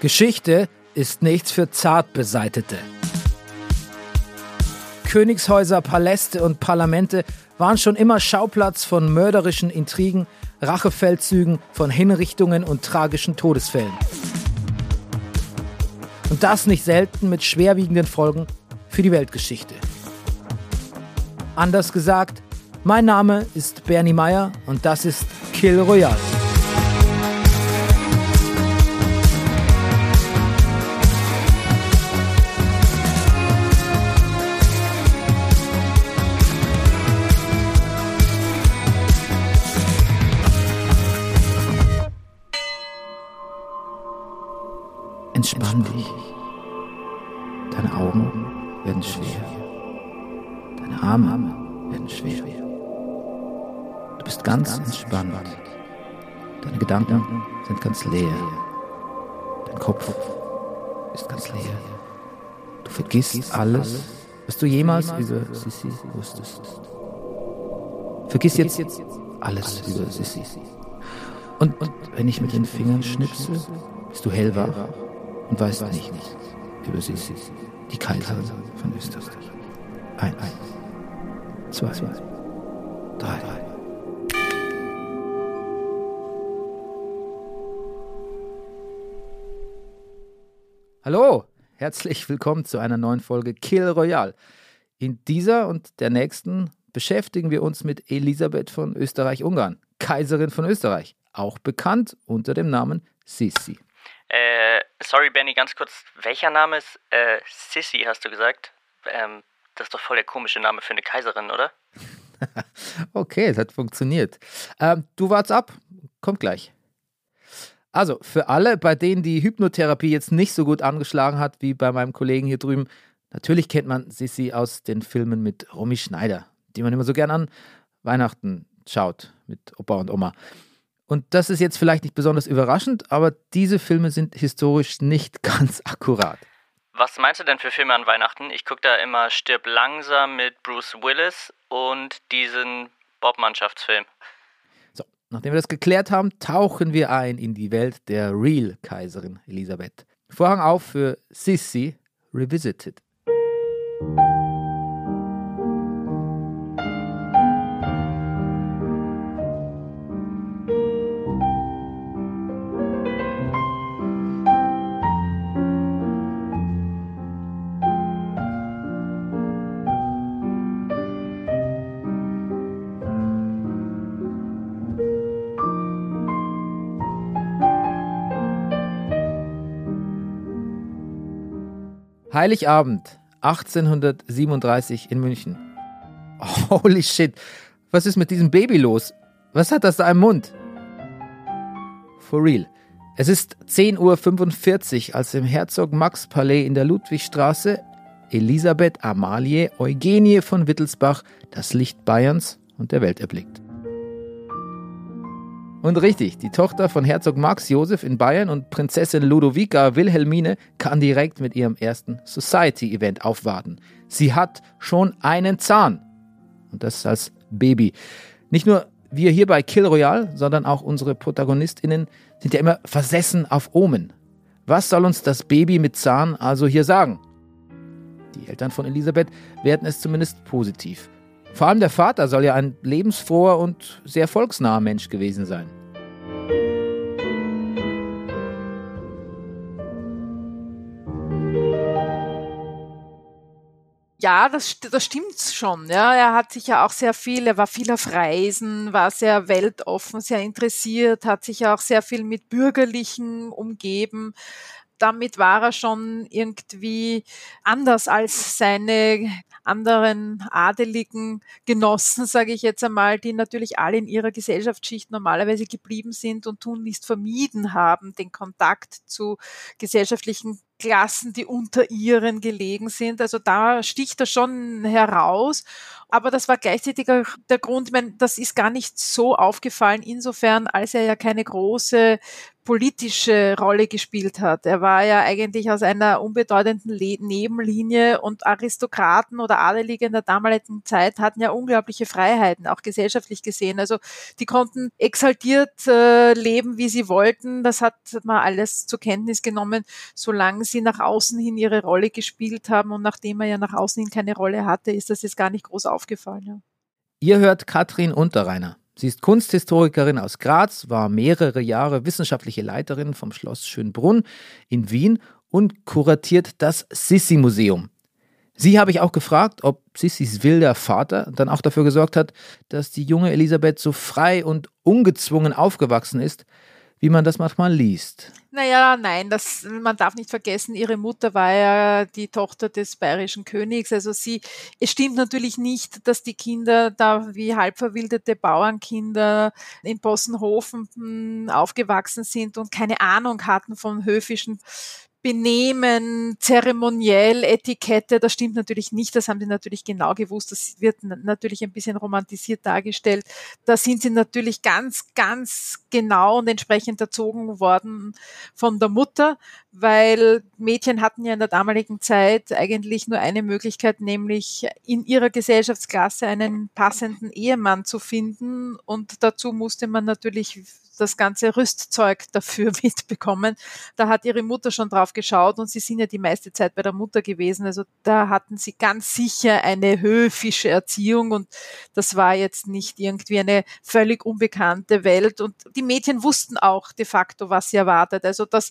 Geschichte ist nichts für Zartbeseitete. Königshäuser, Paläste und Parlamente waren schon immer Schauplatz von mörderischen Intrigen, Rachefeldzügen, von Hinrichtungen und tragischen Todesfällen. Und das nicht selten mit schwerwiegenden Folgen für die Weltgeschichte. Anders gesagt, mein Name ist Bernie Meyer und das ist Kill Royale. Leer. Dein Kopf ist ganz leer. Du vergisst alles, was du jemals über Sissi wusstest. Vergiss jetzt alles über Sissi. Und wenn ich mit den Fingern schnipse, bist du hellwach und weißt nichts über sie, die Kaiserin von Österreich. Eins, zwei, drei. Hallo, herzlich willkommen zu einer neuen Folge Kill Royale. In dieser und der nächsten beschäftigen wir uns mit Elisabeth von Österreich-Ungarn, Kaiserin von Österreich, auch bekannt unter dem Namen Sissi. Äh, sorry, Benny, ganz kurz. Welcher Name ist äh, Sissy, hast du gesagt? Ähm, das ist doch voll der komische Name für eine Kaiserin, oder? okay, es hat funktioniert. Ähm, du wart's ab. Kommt gleich. Also, für alle, bei denen die Hypnotherapie jetzt nicht so gut angeschlagen hat wie bei meinem Kollegen hier drüben, natürlich kennt man Sissy aus den Filmen mit Romy Schneider, die man immer so gern an Weihnachten schaut mit Opa und Oma. Und das ist jetzt vielleicht nicht besonders überraschend, aber diese Filme sind historisch nicht ganz akkurat. Was meinst du denn für Filme an Weihnachten? Ich gucke da immer Stirb langsam mit Bruce Willis und diesen Bob-Mannschaftsfilm. Nachdem wir das geklärt haben, tauchen wir ein in die Welt der Real-Kaiserin Elisabeth. Vorhang auf für Sissy Revisited. Heiligabend 1837 in München. Holy shit, was ist mit diesem Baby los? Was hat das da im Mund? For real. Es ist 10.45 Uhr, als im Herzog Max Palais in der Ludwigstraße Elisabeth Amalie Eugenie von Wittelsbach das Licht Bayerns und der Welt erblickt. Und richtig, die Tochter von Herzog Max Josef in Bayern und Prinzessin Ludovica Wilhelmine kann direkt mit ihrem ersten Society-Event aufwarten. Sie hat schon einen Zahn. Und das als Baby. Nicht nur wir hier bei Kill Royale, sondern auch unsere ProtagonistInnen sind ja immer versessen auf Omen. Was soll uns das Baby mit Zahn also hier sagen? Die Eltern von Elisabeth werden es zumindest positiv. Vor allem der Vater soll ja ein lebensfroher und sehr volksnaher Mensch gewesen sein. Ja, das, das stimmt schon. Ja, er hat sich ja auch sehr viel, er war viel auf Reisen, war sehr weltoffen, sehr interessiert, hat sich auch sehr viel mit Bürgerlichen umgeben. Damit war er schon irgendwie anders als seine anderen adeligen Genossen, sage ich jetzt einmal, die natürlich alle in ihrer Gesellschaftsschicht normalerweise geblieben sind und tunlichst vermieden haben, den Kontakt zu gesellschaftlichen Klassen, die unter ihren gelegen sind. Also da sticht er schon heraus. Aber das war gleichzeitig auch der Grund, ich meine, das ist gar nicht so aufgefallen, insofern, als er ja keine große politische Rolle gespielt hat. Er war ja eigentlich aus einer unbedeutenden Le Nebenlinie und Aristokraten oder Adelige in der damaligen Zeit hatten ja unglaubliche Freiheiten, auch gesellschaftlich gesehen. Also die konnten exaltiert äh, leben, wie sie wollten. Das hat man alles zur Kenntnis genommen, solange sie nach außen hin ihre Rolle gespielt haben und nachdem er ja nach außen hin keine Rolle hatte, ist das jetzt gar nicht groß aufgefallen. Ja. Ihr hört Katrin Unterreiner. Sie ist Kunsthistorikerin aus Graz, war mehrere Jahre wissenschaftliche Leiterin vom Schloss Schönbrunn in Wien und kuratiert das Sissi-Museum. Sie habe ich auch gefragt, ob Sissis wilder Vater dann auch dafür gesorgt hat, dass die junge Elisabeth so frei und ungezwungen aufgewachsen ist, wie man das manchmal liest. Naja, nein, das, man darf nicht vergessen, ihre Mutter war ja die Tochter des bayerischen Königs. Also sie, es stimmt natürlich nicht, dass die Kinder da wie halbverwilderte Bauernkinder in Possenhofen hm, aufgewachsen sind und keine Ahnung hatten von höfischen Benehmen, zeremoniell, Etikette, das stimmt natürlich nicht, das haben sie natürlich genau gewusst, das wird natürlich ein bisschen romantisiert dargestellt. Da sind sie natürlich ganz, ganz genau und entsprechend erzogen worden von der Mutter, weil Mädchen hatten ja in der damaligen Zeit eigentlich nur eine Möglichkeit, nämlich in ihrer Gesellschaftsklasse einen passenden Ehemann zu finden. Und dazu musste man natürlich das ganze Rüstzeug dafür mitbekommen. Da hat ihre Mutter schon drauf geschaut und sie sind ja die meiste Zeit bei der Mutter gewesen. Also da hatten sie ganz sicher eine höfische Erziehung und das war jetzt nicht irgendwie eine völlig unbekannte Welt. Und die Mädchen wussten auch de facto, was sie erwartet. Also das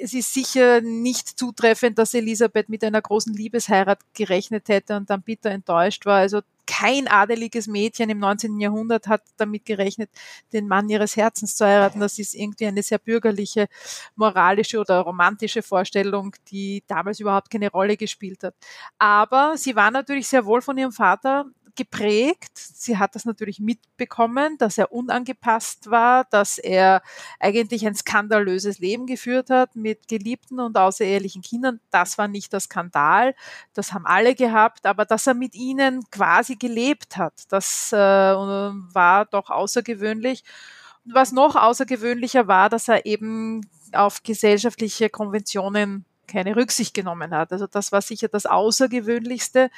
es ist sicher nicht zutreffend, dass Elisabeth mit einer großen Liebesheirat gerechnet hätte und dann bitter enttäuscht war. Also kein adeliges Mädchen im 19. Jahrhundert hat damit gerechnet, den Mann ihres Herzens zu heiraten. Das ist irgendwie eine sehr bürgerliche, moralische oder romantische Vorstellung, die damals überhaupt keine Rolle gespielt hat. Aber sie war natürlich sehr wohl von ihrem Vater geprägt. Sie hat das natürlich mitbekommen, dass er unangepasst war, dass er eigentlich ein skandalöses Leben geführt hat mit geliebten und außerehelichen Kindern. Das war nicht der Skandal, das haben alle gehabt, aber dass er mit ihnen quasi gelebt hat, das äh, war doch außergewöhnlich. Was noch außergewöhnlicher war, dass er eben auf gesellschaftliche Konventionen keine Rücksicht genommen hat. Also das war sicher das Außergewöhnlichste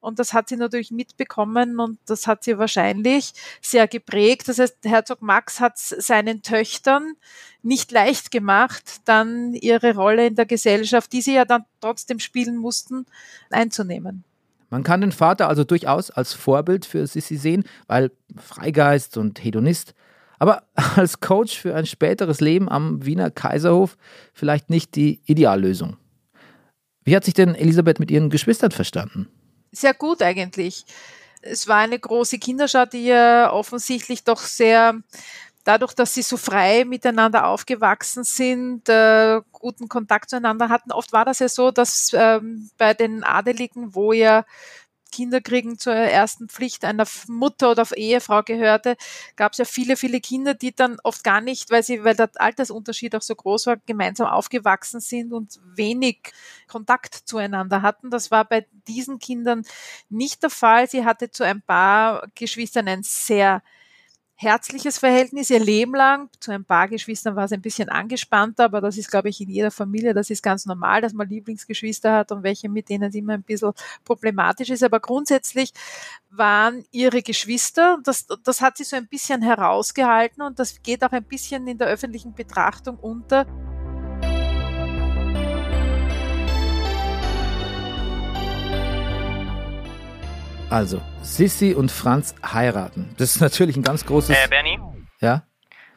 und das hat sie natürlich mitbekommen und das hat sie wahrscheinlich sehr geprägt. Das heißt, Herzog Max hat seinen Töchtern nicht leicht gemacht, dann ihre Rolle in der Gesellschaft, die sie ja dann trotzdem spielen mussten, einzunehmen. Man kann den Vater also durchaus als Vorbild für Sissi sehen, weil Freigeist und Hedonist aber als Coach für ein späteres Leben am Wiener Kaiserhof vielleicht nicht die Ideallösung. Wie hat sich denn Elisabeth mit ihren Geschwistern verstanden? Sehr gut eigentlich. Es war eine große Kinderschau, die ja offensichtlich doch sehr, dadurch, dass sie so frei miteinander aufgewachsen sind, äh, guten Kontakt zueinander hatten. Oft war das ja so, dass ähm, bei den Adeligen, wo ja Kinderkriegen zur ersten Pflicht einer Mutter oder Ehefrau gehörte, gab es ja viele, viele Kinder, die dann oft gar nicht, weil sie, weil der Altersunterschied auch so groß war, gemeinsam aufgewachsen sind und wenig Kontakt zueinander hatten. Das war bei diesen Kindern nicht der Fall. Sie hatte zu ein paar Geschwistern ein sehr herzliches Verhältnis ihr Leben lang. Zu ein paar Geschwistern war es ein bisschen angespannter, aber das ist, glaube ich, in jeder Familie, das ist ganz normal, dass man Lieblingsgeschwister hat und welche, mit denen es immer ein bisschen problematisch ist. Aber grundsätzlich waren ihre Geschwister, das, das hat sie so ein bisschen herausgehalten und das geht auch ein bisschen in der öffentlichen Betrachtung unter. Also, Sissi und Franz heiraten. Das ist natürlich ein ganz großes. Äh, Bernie? Ja?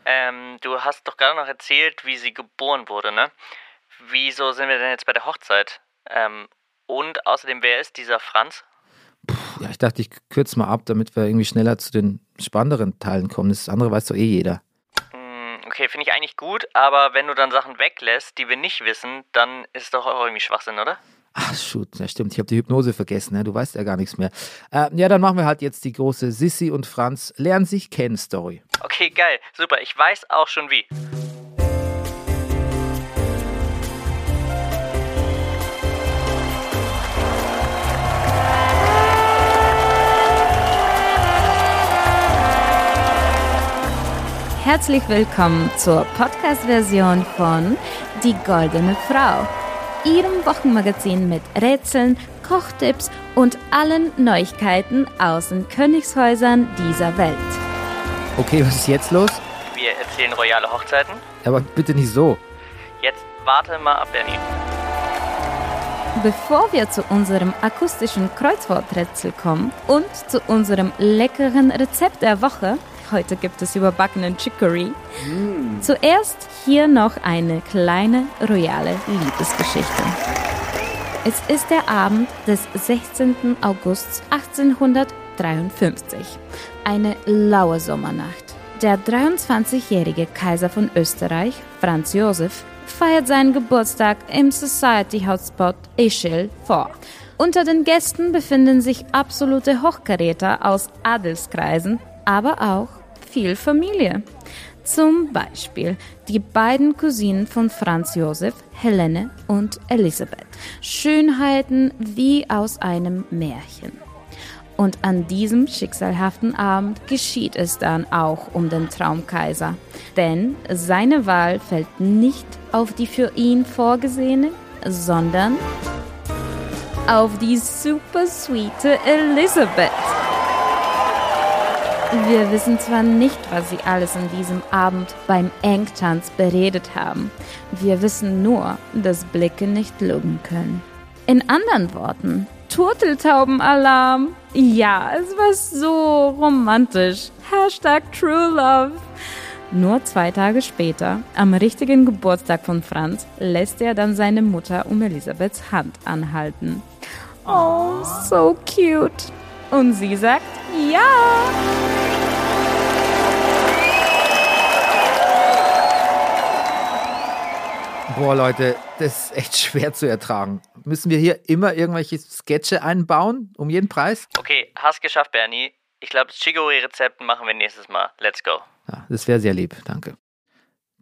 Ähm, du hast doch gerade noch erzählt, wie sie geboren wurde, ne? Wieso sind wir denn jetzt bei der Hochzeit? Ähm, und außerdem, wer ist dieser Franz? Puh, ja, ich dachte, ich kürze mal ab, damit wir irgendwie schneller zu den spannenderen Teilen kommen. Das andere weiß doch eh jeder. Hm, okay, finde ich eigentlich gut, aber wenn du dann Sachen weglässt, die wir nicht wissen, dann ist es doch auch irgendwie Schwachsinn, oder? Ach, shoot, ja stimmt, ich habe die Hypnose vergessen, ne? du weißt ja gar nichts mehr. Äh, ja, dann machen wir halt jetzt die große Sissy und Franz lernen sich kennen Story. Okay, geil, super, ich weiß auch schon wie. herzlich willkommen zur Podcast-Version von Die Goldene Frau, Ihrem Wochenmagazin mit Rätseln, Kochtipps und allen Neuigkeiten aus den Königshäusern dieser Welt. Okay, was ist jetzt los? Wir erzählen royale Hochzeiten. Aber bitte nicht so. Jetzt warte mal ab, Bernie. Bevor wir zu unserem akustischen Kreuzworträtsel kommen und zu unserem leckeren Rezept der Woche, heute gibt es überbackenen Chicory, zuerst hier noch eine kleine royale Liebesgeschichte. Es ist der Abend des 16. August 1853, eine laue Sommernacht. Der 23-jährige Kaiser von Österreich, Franz Josef, feiert seinen Geburtstag im Society Hotspot Ischl vor. Unter den Gästen befinden sich absolute Hochkaräter aus Adelskreisen, aber auch viel Familie. Zum Beispiel die beiden Cousinen von Franz Josef, Helene und Elisabeth. Schönheiten wie aus einem Märchen. Und an diesem schicksalhaften Abend geschieht es dann auch um den Traumkaiser. Denn seine Wahl fällt nicht auf die für ihn vorgesehene, sondern auf die super sweete Elisabeth. Wir wissen zwar nicht, was sie alles an diesem Abend beim Engtanz beredet haben. Wir wissen nur, dass Blicke nicht lügen können. In anderen Worten, Turteltaubenalarm. Ja, es war so romantisch. Hashtag True Love. Nur zwei Tage später, am richtigen Geburtstag von Franz, lässt er dann seine Mutter um Elisabeths Hand anhalten. Oh, so cute. Und sie sagt ja. Boah, Leute, das ist echt schwer zu ertragen. Müssen wir hier immer irgendwelche Sketche einbauen, um jeden Preis? Okay, hast geschafft, Bernie. Ich glaube, das Chicory-Rezept machen wir nächstes Mal. Let's go. Ja, das wäre sehr lieb, danke.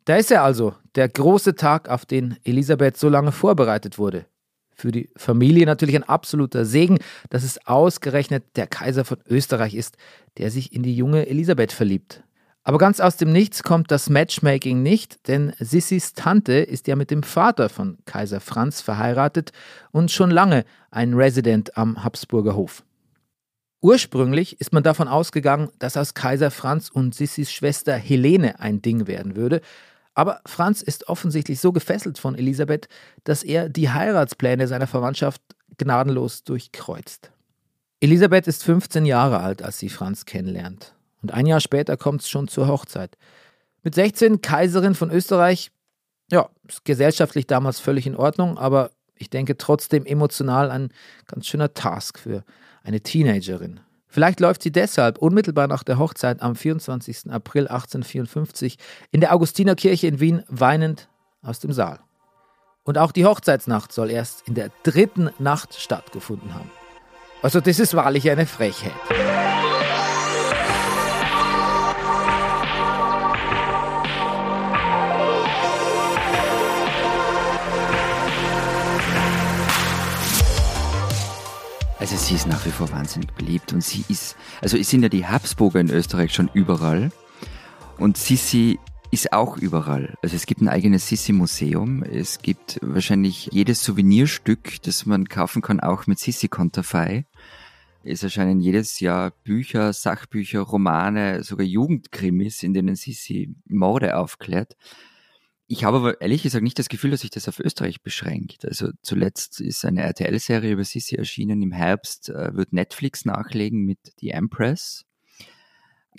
Da ist er also, der große Tag, auf den Elisabeth so lange vorbereitet wurde. Für die Familie natürlich ein absoluter Segen, dass es ausgerechnet der Kaiser von Österreich ist, der sich in die junge Elisabeth verliebt. Aber ganz aus dem Nichts kommt das Matchmaking nicht, denn Sissis Tante ist ja mit dem Vater von Kaiser Franz verheiratet und schon lange ein Resident am Habsburger Hof. Ursprünglich ist man davon ausgegangen, dass aus Kaiser Franz und Sissis Schwester Helene ein Ding werden würde, aber Franz ist offensichtlich so gefesselt von Elisabeth, dass er die Heiratspläne seiner Verwandtschaft gnadenlos durchkreuzt. Elisabeth ist 15 Jahre alt, als sie Franz kennenlernt. Und ein Jahr später kommt es schon zur Hochzeit. Mit 16 Kaiserin von Österreich, ja, ist gesellschaftlich damals völlig in Ordnung, aber ich denke trotzdem emotional ein ganz schöner Task für eine Teenagerin. Vielleicht läuft sie deshalb unmittelbar nach der Hochzeit am 24. April 1854 in der Augustinerkirche in Wien weinend aus dem Saal. Und auch die Hochzeitsnacht soll erst in der dritten Nacht stattgefunden haben. Also das ist wahrlich eine Frechheit. Also sie ist nach wie vor wahnsinnig beliebt und sie ist, also es sind ja die Habsburger in Österreich schon überall und Sissi ist auch überall. Also es gibt ein eigenes Sissi-Museum, es gibt wahrscheinlich jedes Souvenirstück, das man kaufen kann, auch mit Sissi-Konterfei. Es erscheinen jedes Jahr Bücher, Sachbücher, Romane, sogar Jugendkrimis, in denen Sissi Morde aufklärt. Ich habe aber ehrlich gesagt nicht das Gefühl, dass sich das auf Österreich beschränkt. Also zuletzt ist eine RTL-Serie über Sissi erschienen. Im Herbst äh, wird Netflix nachlegen mit The Empress.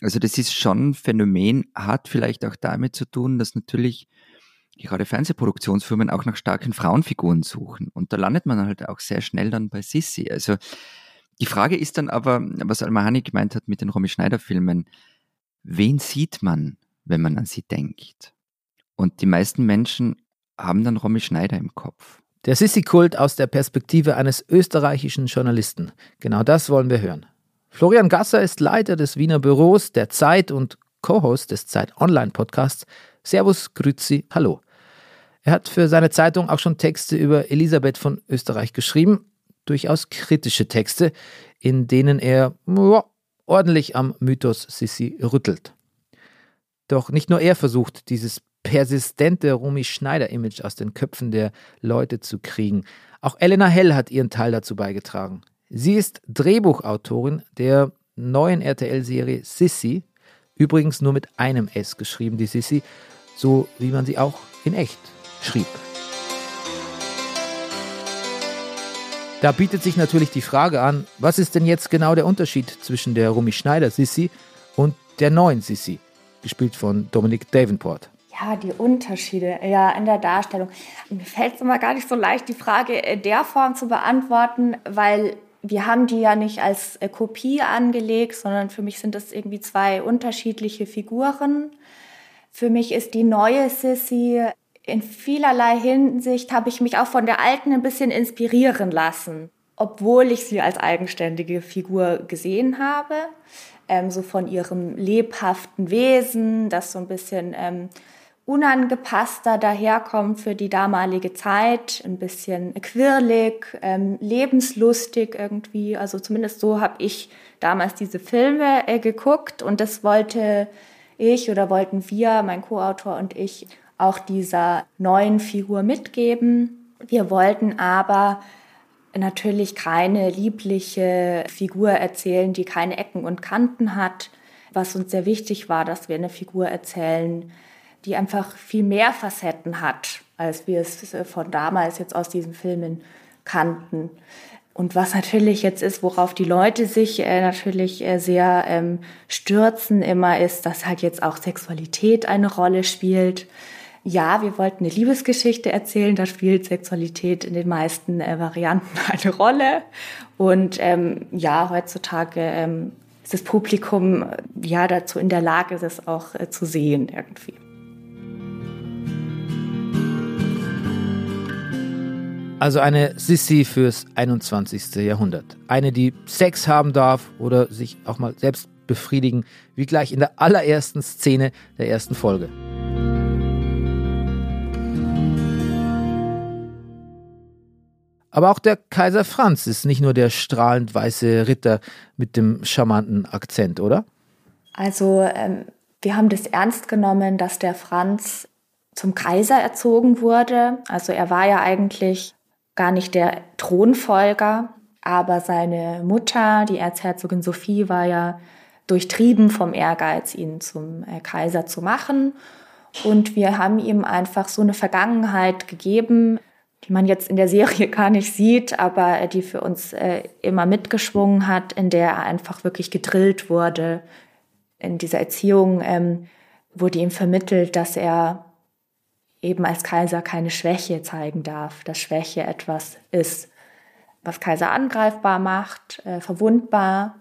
Also das ist schon ein Phänomen, hat vielleicht auch damit zu tun, dass natürlich gerade Fernsehproduktionsfirmen auch nach starken Frauenfiguren suchen. Und da landet man halt auch sehr schnell dann bei Sissi. Also die Frage ist dann aber, was Almahani gemeint hat mit den Romy Schneider-Filmen, wen sieht man, wenn man an sie denkt? Und die meisten Menschen haben dann Romy Schneider im Kopf. Der Sissi-Kult aus der Perspektive eines österreichischen Journalisten. Genau das wollen wir hören. Florian Gasser ist Leiter des Wiener Büros der Zeit und Co-Host des Zeit Online Podcasts. Servus, Grüezi, hallo. Er hat für seine Zeitung auch schon Texte über Elisabeth von Österreich geschrieben, durchaus kritische Texte, in denen er ja, ordentlich am Mythos Sissi rüttelt. Doch nicht nur er versucht, dieses persistente Romy Schneider-Image aus den Köpfen der Leute zu kriegen. Auch Elena Hell hat ihren Teil dazu beigetragen. Sie ist Drehbuchautorin der neuen RTL-Serie Sissy, übrigens nur mit einem S geschrieben, die Sissy, so wie man sie auch in echt schrieb. Da bietet sich natürlich die Frage an, was ist denn jetzt genau der Unterschied zwischen der Romy Schneider Sissy und der neuen Sissy, gespielt von Dominic Davenport? Ja, die Unterschiede ja, in der Darstellung. Mir fällt es immer gar nicht so leicht, die Frage in der Form zu beantworten, weil wir haben die ja nicht als äh, Kopie angelegt, sondern für mich sind das irgendwie zwei unterschiedliche Figuren. Für mich ist die neue Sissy in vielerlei Hinsicht habe ich mich auch von der alten ein bisschen inspirieren lassen, obwohl ich sie als eigenständige Figur gesehen habe. Ähm, so von ihrem lebhaften Wesen, das so ein bisschen ähm, unangepasster daherkommt für die damalige Zeit, ein bisschen quirlig, ähm, lebenslustig irgendwie. Also zumindest so habe ich damals diese Filme äh, geguckt und das wollte ich oder wollten wir, mein Co-Autor und ich, auch dieser neuen Figur mitgeben. Wir wollten aber natürlich keine liebliche Figur erzählen, die keine Ecken und Kanten hat. Was uns sehr wichtig war, dass wir eine Figur erzählen, die einfach viel mehr Facetten hat, als wir es von damals jetzt aus diesen Filmen kannten. Und was natürlich jetzt ist, worauf die Leute sich äh, natürlich äh, sehr ähm, stürzen immer, ist, dass halt jetzt auch Sexualität eine Rolle spielt. Ja, wir wollten eine Liebesgeschichte erzählen, da spielt Sexualität in den meisten äh, Varianten eine Rolle. Und ähm, ja, heutzutage ähm, ist das Publikum äh, ja dazu in der Lage, das auch äh, zu sehen irgendwie. Also eine Sissy fürs 21. Jahrhundert. Eine, die Sex haben darf oder sich auch mal selbst befriedigen, wie gleich in der allerersten Szene der ersten Folge. Aber auch der Kaiser Franz ist nicht nur der strahlend weiße Ritter mit dem charmanten Akzent, oder? Also ähm, wir haben das ernst genommen, dass der Franz zum Kaiser erzogen wurde. Also er war ja eigentlich gar nicht der Thronfolger, aber seine Mutter, die Erzherzogin Sophie, war ja durchtrieben vom Ehrgeiz, ihn zum äh, Kaiser zu machen. Und wir haben ihm einfach so eine Vergangenheit gegeben, die man jetzt in der Serie gar nicht sieht, aber die für uns äh, immer mitgeschwungen hat, in der er einfach wirklich gedrillt wurde. In dieser Erziehung ähm, wurde ihm vermittelt, dass er eben als Kaiser keine Schwäche zeigen darf, dass Schwäche etwas ist, was Kaiser angreifbar macht, äh, verwundbar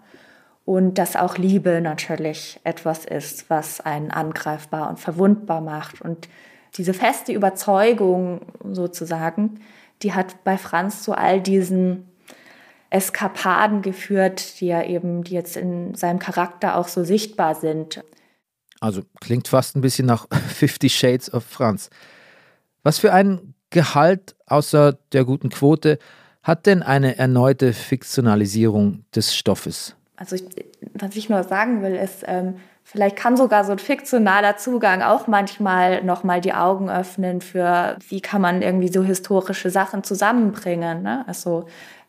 und dass auch Liebe natürlich etwas ist, was einen angreifbar und verwundbar macht. Und diese feste Überzeugung sozusagen, die hat bei Franz zu all diesen Eskapaden geführt, die ja eben, die jetzt in seinem Charakter auch so sichtbar sind. Also klingt fast ein bisschen nach Fifty Shades of Franz. Was für ein Gehalt außer der guten Quote hat denn eine erneute Fiktionalisierung des Stoffes? Also ich, was ich nur sagen will, ist, ähm, vielleicht kann sogar so ein fiktionaler Zugang auch manchmal nochmal die Augen öffnen für, wie kann man irgendwie so historische Sachen zusammenbringen. Ne? Also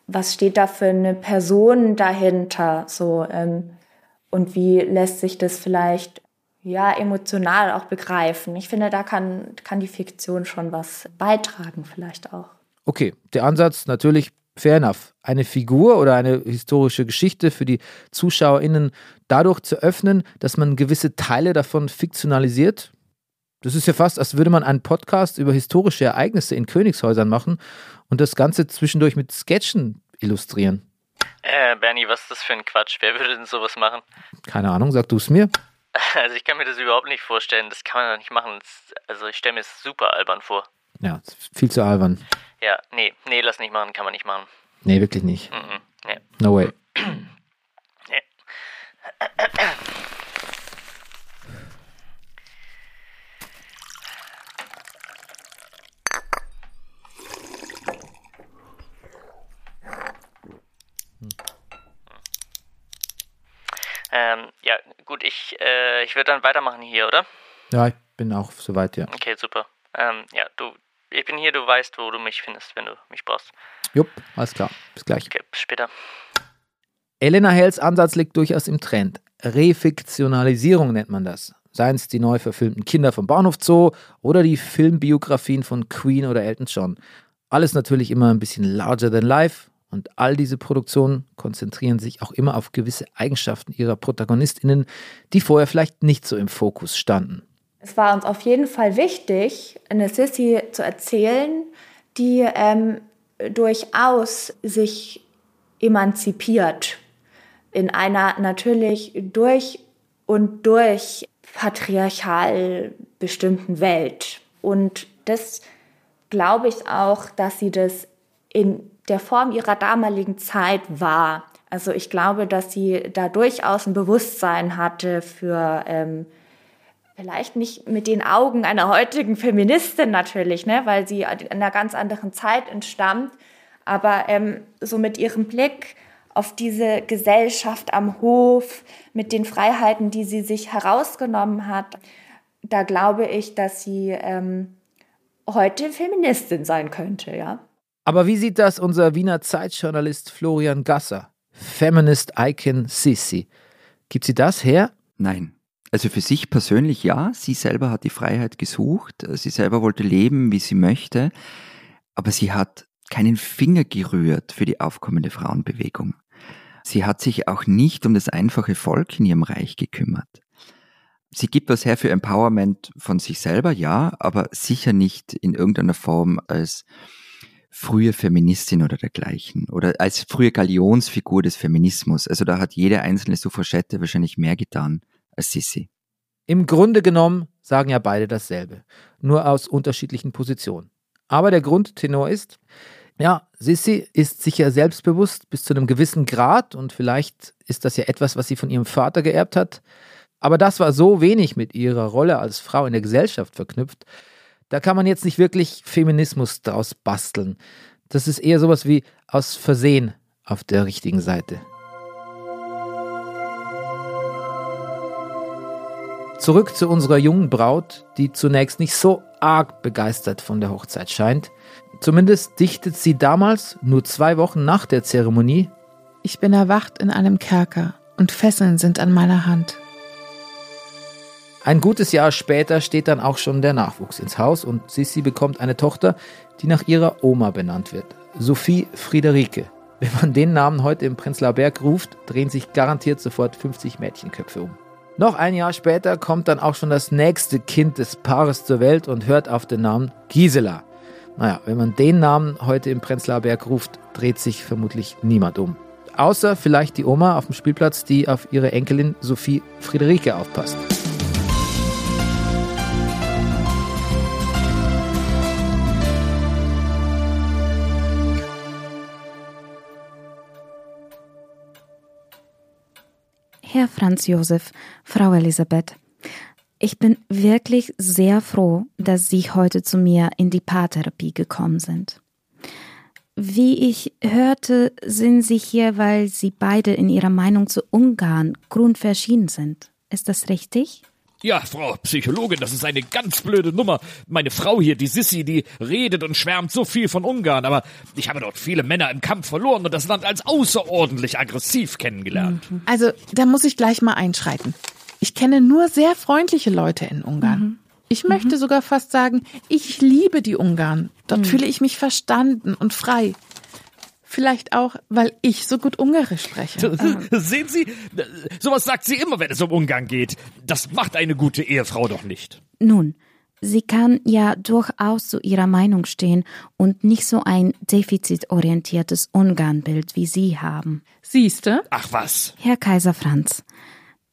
was steht da für eine Person dahinter? So ähm, und wie lässt sich das vielleicht ja, emotional auch begreifen. Ich finde, da kann, kann die Fiktion schon was beitragen, vielleicht auch. Okay, der Ansatz natürlich fair enough. Eine Figur oder eine historische Geschichte für die ZuschauerInnen dadurch zu öffnen, dass man gewisse Teile davon fiktionalisiert. Das ist ja fast, als würde man einen Podcast über historische Ereignisse in Königshäusern machen und das Ganze zwischendurch mit Sketchen illustrieren. Äh, Bernie, was ist das für ein Quatsch? Wer würde denn sowas machen? Keine Ahnung, sag du es mir. Also ich kann mir das überhaupt nicht vorstellen. Das kann man doch nicht machen. Also ich stelle mir es super albern vor. Ja, viel zu albern. Ja, nee, nee, lass nicht machen, kann man nicht machen. Nee, wirklich nicht. Mhm, nee. No way. nee. Ähm, ja, gut, ich, äh, ich würde dann weitermachen hier, oder? Ja, ich bin auch soweit, ja. Okay, super. Ähm, ja, du, ich bin hier, du weißt, wo du mich findest, wenn du mich brauchst. Jupp, alles klar. Bis gleich. Okay, bis später. Elena Hells Ansatz liegt durchaus im Trend. Refiktionalisierung nennt man das. Seien es die neu verfilmten Kinder vom Bahnhof Zoo oder die Filmbiografien von Queen oder Elton John. Alles natürlich immer ein bisschen larger than life und all diese Produktionen konzentrieren sich auch immer auf gewisse Eigenschaften ihrer ProtagonistInnen, die vorher vielleicht nicht so im Fokus standen. Es war uns auf jeden Fall wichtig, eine Sissy zu erzählen, die ähm, durchaus sich emanzipiert in einer natürlich durch und durch patriarchal bestimmten Welt. Und das glaube ich auch, dass sie das in der Form ihrer damaligen Zeit war. Also ich glaube, dass sie da durchaus ein Bewusstsein hatte für ähm, vielleicht nicht mit den Augen einer heutigen Feministin natürlich, ne, weil sie in einer ganz anderen Zeit entstammt, aber ähm, so mit ihrem Blick auf diese Gesellschaft am Hof, mit den Freiheiten, die sie sich herausgenommen hat, da glaube ich, dass sie ähm, heute Feministin sein könnte, ja. Aber wie sieht das unser Wiener Zeitjournalist Florian Gasser? Feminist Icon Sissi. Gibt sie das her? Nein. Also für sich persönlich ja. Sie selber hat die Freiheit gesucht. Sie selber wollte leben, wie sie möchte. Aber sie hat keinen Finger gerührt für die aufkommende Frauenbewegung. Sie hat sich auch nicht um das einfache Volk in ihrem Reich gekümmert. Sie gibt was her für Empowerment von sich selber, ja, aber sicher nicht in irgendeiner Form als frühe Feministin oder dergleichen oder als frühe Galionsfigur des Feminismus. Also da hat jede einzelne Suffragette wahrscheinlich mehr getan als Sissi. Im Grunde genommen sagen ja beide dasselbe, nur aus unterschiedlichen Positionen. Aber der Grundtenor ist, ja, Sissi ist sicher selbstbewusst bis zu einem gewissen Grad und vielleicht ist das ja etwas, was sie von ihrem Vater geerbt hat. Aber das war so wenig mit ihrer Rolle als Frau in der Gesellschaft verknüpft, da kann man jetzt nicht wirklich Feminismus draus basteln. Das ist eher sowas wie aus Versehen auf der richtigen Seite. Zurück zu unserer jungen Braut, die zunächst nicht so arg begeistert von der Hochzeit scheint. Zumindest dichtet sie damals, nur zwei Wochen nach der Zeremonie, Ich bin erwacht in einem Kerker und Fesseln sind an meiner Hand. Ein gutes Jahr später steht dann auch schon der Nachwuchs ins Haus und Sissi bekommt eine Tochter, die nach ihrer Oma benannt wird. Sophie Friederike. Wenn man den Namen heute im Prenzlauer Berg ruft, drehen sich garantiert sofort 50 Mädchenköpfe um. Noch ein Jahr später kommt dann auch schon das nächste Kind des Paares zur Welt und hört auf den Namen Gisela. Naja, wenn man den Namen heute im Prenzlauer Berg ruft, dreht sich vermutlich niemand um. Außer vielleicht die Oma auf dem Spielplatz, die auf ihre Enkelin Sophie Friederike aufpasst. Herr Franz Josef, Frau Elisabeth, ich bin wirklich sehr froh, dass Sie heute zu mir in die Paartherapie gekommen sind. Wie ich hörte, sind Sie hier, weil Sie beide in Ihrer Meinung zu Ungarn grundverschieden sind. Ist das richtig? Ja, Frau Psychologin, das ist eine ganz blöde Nummer. Meine Frau hier, die Sissi, die redet und schwärmt so viel von Ungarn, aber ich habe dort viele Männer im Kampf verloren und das Land als außerordentlich aggressiv kennengelernt. Also, da muss ich gleich mal einschreiten. Ich kenne nur sehr freundliche Leute in Ungarn. Ich möchte sogar fast sagen, ich liebe die Ungarn. Dort fühle ich mich verstanden und frei. Vielleicht auch, weil ich so gut Ungarisch spreche. Sehen Sie, sowas sagt sie immer, wenn es um Ungarn geht. Das macht eine gute Ehefrau doch nicht. Nun, sie kann ja durchaus zu ihrer Meinung stehen und nicht so ein defizitorientiertes Ungarnbild wie Sie haben. Siehste? Ach was. Herr Kaiser Franz,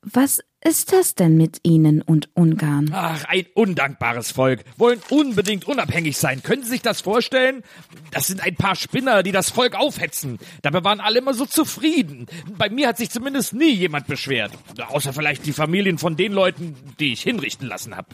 was ist das denn mit Ihnen und Ungarn? Ach, ein undankbares Volk. Wollen unbedingt unabhängig sein. Können Sie sich das vorstellen? Das sind ein paar Spinner, die das Volk aufhetzen. Dabei waren alle immer so zufrieden. Bei mir hat sich zumindest nie jemand beschwert. Außer vielleicht die Familien von den Leuten, die ich hinrichten lassen habe.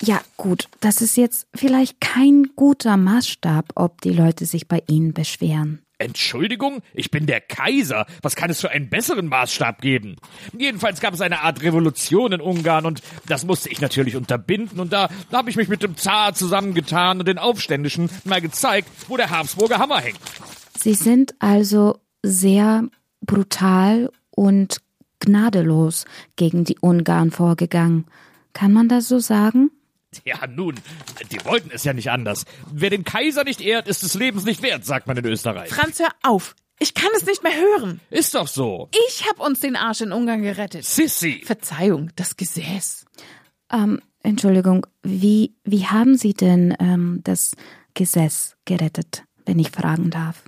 Ja, gut, das ist jetzt vielleicht kein guter Maßstab, ob die Leute sich bei Ihnen beschweren. Entschuldigung, ich bin der Kaiser. Was kann es für einen besseren Maßstab geben? Jedenfalls gab es eine Art Revolution in Ungarn und das musste ich natürlich unterbinden und da, da habe ich mich mit dem Zar zusammengetan und den Aufständischen mal gezeigt, wo der Habsburger Hammer hängt. Sie sind also sehr brutal und gnadelos gegen die Ungarn vorgegangen. Kann man das so sagen? Ja, nun, die wollten es ja nicht anders. Wer den Kaiser nicht ehrt, ist des Lebens nicht wert, sagt man in Österreich. Franz, hör auf. Ich kann es nicht mehr hören. Ist doch so. Ich hab uns den Arsch in Ungarn gerettet. Sissi. Verzeihung, das Gesäß. Ähm, Entschuldigung, wie, wie haben Sie denn ähm, das Gesäß gerettet, wenn ich fragen darf?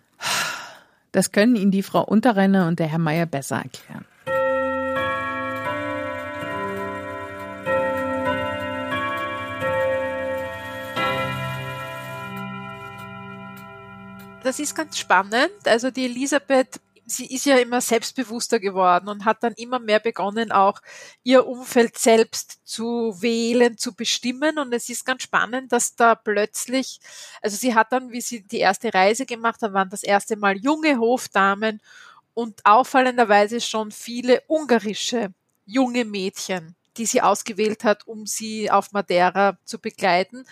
Das können Ihnen die Frau Unterrenner und der Herr Meier besser erklären. Das ist ganz spannend. Also die Elisabeth, sie ist ja immer selbstbewusster geworden und hat dann immer mehr begonnen, auch ihr Umfeld selbst zu wählen, zu bestimmen. Und es ist ganz spannend, dass da plötzlich, also sie hat dann, wie sie die erste Reise gemacht hat, waren das erste Mal junge Hofdamen und auffallenderweise schon viele ungarische junge Mädchen, die sie ausgewählt hat, um sie auf Madeira zu begleiten.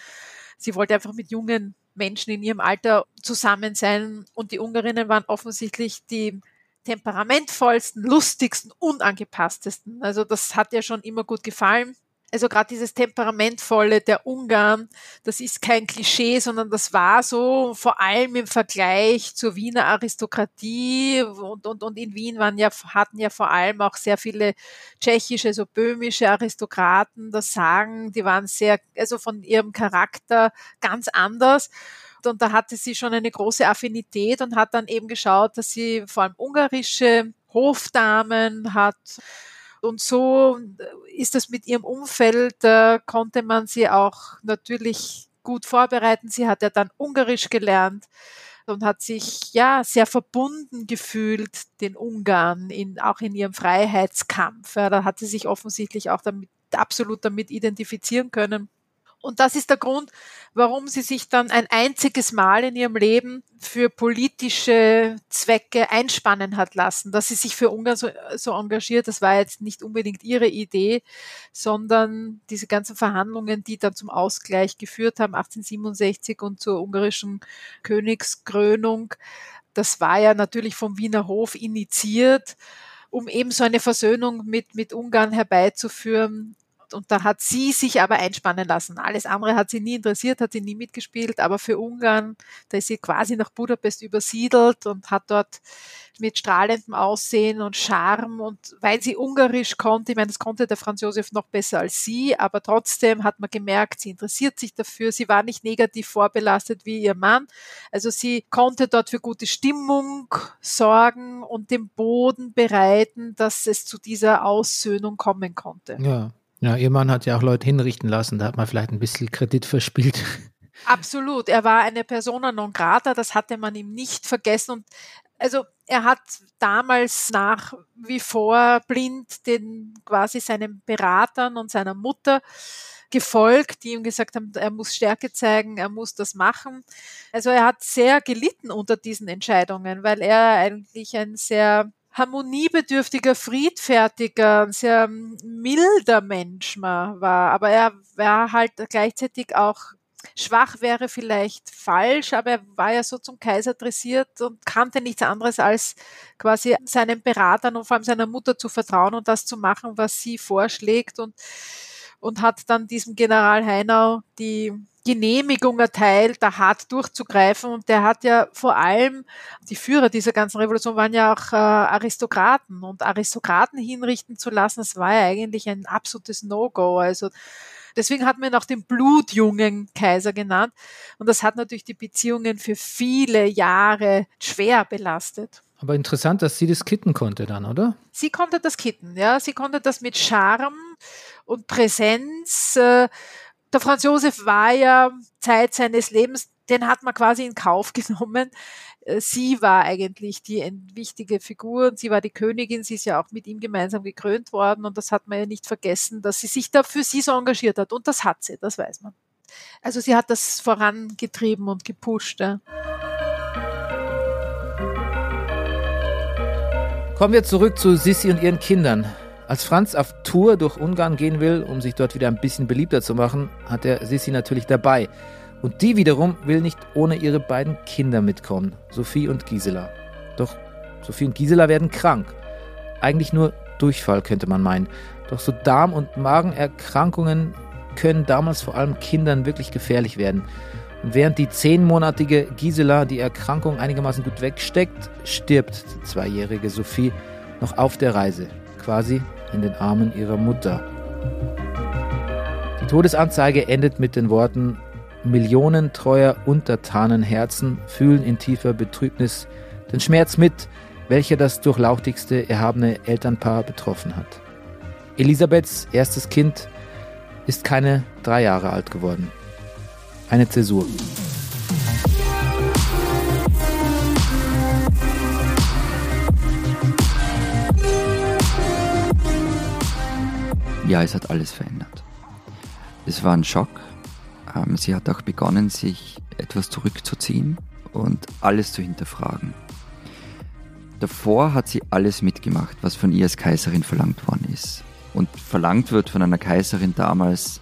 Sie wollte einfach mit jungen Menschen in ihrem Alter zusammen sein. Und die Ungarinnen waren offensichtlich die temperamentvollsten, lustigsten, unangepasstesten. Also das hat ja schon immer gut gefallen. Also gerade dieses Temperamentvolle der Ungarn, das ist kein Klischee, sondern das war so, vor allem im Vergleich zur Wiener Aristokratie und, und, und in Wien waren ja, hatten ja vor allem auch sehr viele tschechische, so böhmische Aristokraten das Sagen, die waren sehr, also von ihrem Charakter ganz anders. Und da hatte sie schon eine große Affinität und hat dann eben geschaut, dass sie vor allem ungarische Hofdamen hat, und so ist das mit ihrem Umfeld, da konnte man sie auch natürlich gut vorbereiten. Sie hat ja dann Ungarisch gelernt und hat sich ja sehr verbunden gefühlt den Ungarn in, auch in ihrem Freiheitskampf. Ja, da hat sie sich offensichtlich auch damit absolut damit identifizieren können. Und das ist der Grund, warum sie sich dann ein einziges Mal in ihrem Leben für politische Zwecke einspannen hat lassen, dass sie sich für Ungarn so, so engagiert. Das war jetzt nicht unbedingt ihre Idee, sondern diese ganzen Verhandlungen, die dann zum Ausgleich geführt haben, 1867 und zur ungarischen Königskrönung. Das war ja natürlich vom Wiener Hof initiiert um eben so eine Versöhnung mit, mit Ungarn herbeizuführen, und da hat sie sich aber einspannen lassen. Alles andere hat sie nie interessiert, hat sie nie mitgespielt, aber für Ungarn, da ist sie quasi nach Budapest übersiedelt und hat dort mit strahlendem Aussehen und Charme und weil sie Ungarisch konnte, ich meine, das konnte der Franz Josef noch besser als sie, aber trotzdem hat man gemerkt, sie interessiert sich dafür, sie war nicht negativ vorbelastet wie ihr Mann, also sie konnte dort für gute Stimmung sorgen und den Boden bereiten, dass es zu dieser Aussöhnung kommen konnte. Ja. Ja, ihr Mann hat ja auch Leute hinrichten lassen, da hat man vielleicht ein bisschen Kredit verspielt. Absolut, er war eine Persona non grata, das hatte man ihm nicht vergessen und also er hat damals nach wie vor blind den quasi seinen Beratern und seiner Mutter gefolgt, die ihm gesagt haben, er muss Stärke zeigen, er muss das machen. Also er hat sehr gelitten unter diesen Entscheidungen, weil er eigentlich ein sehr harmoniebedürftiger, friedfertiger, sehr milder Mensch war. Aber er war halt gleichzeitig auch schwach wäre vielleicht falsch, aber er war ja so zum Kaiser dressiert und kannte nichts anderes als quasi seinen Beratern und vor allem seiner Mutter zu vertrauen und das zu machen, was sie vorschlägt und, und hat dann diesem General Heinau die Genehmigung erteilt, da hart durchzugreifen. Und der hat ja vor allem, die Führer dieser ganzen Revolution waren ja auch äh, Aristokraten. Und Aristokraten hinrichten zu lassen, das war ja eigentlich ein absolutes No-Go. Also deswegen hat man ihn auch den blutjungen Kaiser genannt. Und das hat natürlich die Beziehungen für viele Jahre schwer belastet. Aber interessant, dass sie das kitten konnte dann, oder? Sie konnte das kitten, ja. Sie konnte das mit Charme und Präsenz. Äh, der Franz Josef war ja Zeit seines Lebens, den hat man quasi in Kauf genommen. Äh, sie war eigentlich die wichtige Figur und sie war die Königin. Sie ist ja auch mit ihm gemeinsam gekrönt worden und das hat man ja nicht vergessen, dass sie sich da für sie so engagiert hat. Und das hat sie, das weiß man. Also sie hat das vorangetrieben und gepusht. Ja. Kommen wir zurück zu Sissi und ihren Kindern. Als Franz auf Tour durch Ungarn gehen will, um sich dort wieder ein bisschen beliebter zu machen, hat er Sissi natürlich dabei. Und die wiederum will nicht ohne ihre beiden Kinder mitkommen, Sophie und Gisela. Doch Sophie und Gisela werden krank. Eigentlich nur Durchfall könnte man meinen. Doch so Darm- und Magenerkrankungen können damals vor allem Kindern wirklich gefährlich werden. Und während die zehnmonatige Gisela die Erkrankung einigermaßen gut wegsteckt, stirbt die zweijährige Sophie noch auf der Reise, quasi in den Armen ihrer Mutter. Die Todesanzeige endet mit den Worten Millionen treuer Untertanenherzen fühlen in tiefer Betrübnis den Schmerz mit, welcher das durchlauchtigste erhabene Elternpaar betroffen hat. Elisabeths erstes Kind ist keine drei Jahre alt geworden. Eine Zäsur. Ja, es hat alles verändert. Es war ein Schock. Ähm, sie hat auch begonnen, sich etwas zurückzuziehen und alles zu hinterfragen. Davor hat sie alles mitgemacht, was von ihr als Kaiserin verlangt worden ist. Und verlangt wird von einer Kaiserin damals,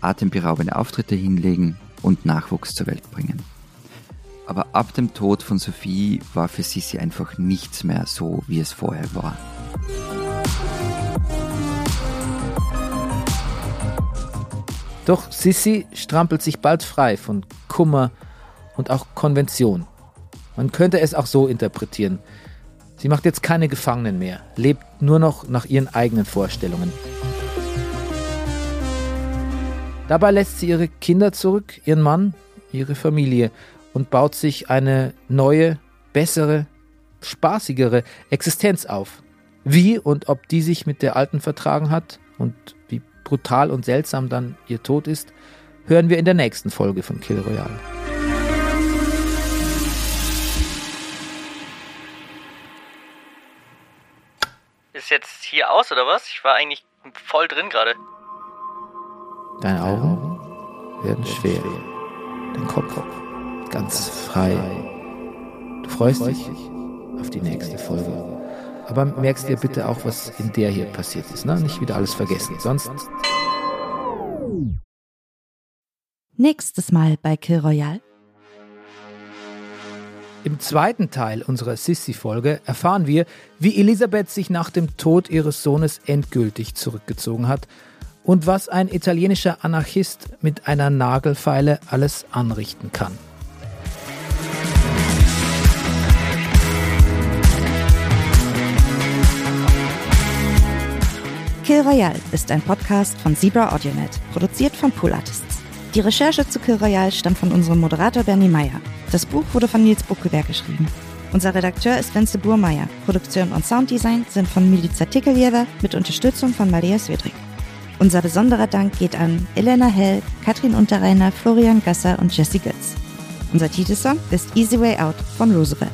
atemberaubende Auftritte hinlegen und Nachwuchs zur Welt bringen. Aber ab dem Tod von Sophie war für Sissi einfach nichts mehr so, wie es vorher war. Doch Sissi strampelt sich bald frei von Kummer und auch Konvention. Man könnte es auch so interpretieren. Sie macht jetzt keine Gefangenen mehr, lebt nur noch nach ihren eigenen Vorstellungen. Dabei lässt sie ihre Kinder zurück, ihren Mann, ihre Familie und baut sich eine neue, bessere, spaßigere Existenz auf. Wie und ob die sich mit der alten vertragen hat und brutal und seltsam dann ihr Tod ist, hören wir in der nächsten Folge von Kill Royale. Ist jetzt hier aus oder was? Ich war eigentlich voll drin gerade. Deine Augen werden schwer, dein Kopf ganz frei. Du freust dich auf die nächste Folge. Aber merkst dir bitte auch, was in der hier passiert ist. Ne? Nicht wieder alles vergessen. Sonst. Nächstes Mal bei Kill Royale. Im zweiten Teil unserer Sissy-Folge erfahren wir, wie Elisabeth sich nach dem Tod ihres Sohnes endgültig zurückgezogen hat und was ein italienischer Anarchist mit einer Nagelfeile alles anrichten kann. Kill Royale ist ein Podcast von Zebra AudioNet, produziert von Pool Artists. Die Recherche zu Kill Royale stammt von unserem Moderator Bernie Meyer. Das Buch wurde von Nils Buckelberg geschrieben. Unser Redakteur ist Wenzel Burmeier. Produktion und Sounddesign sind von Milica Tickeljeva mit Unterstützung von Maria Swedrick. Unser besonderer Dank geht an Elena Hell, Katrin Unterreiner, Florian Gasser und Jesse Götz. Unser Titelsong ist Easy Way Out von Roosevelt.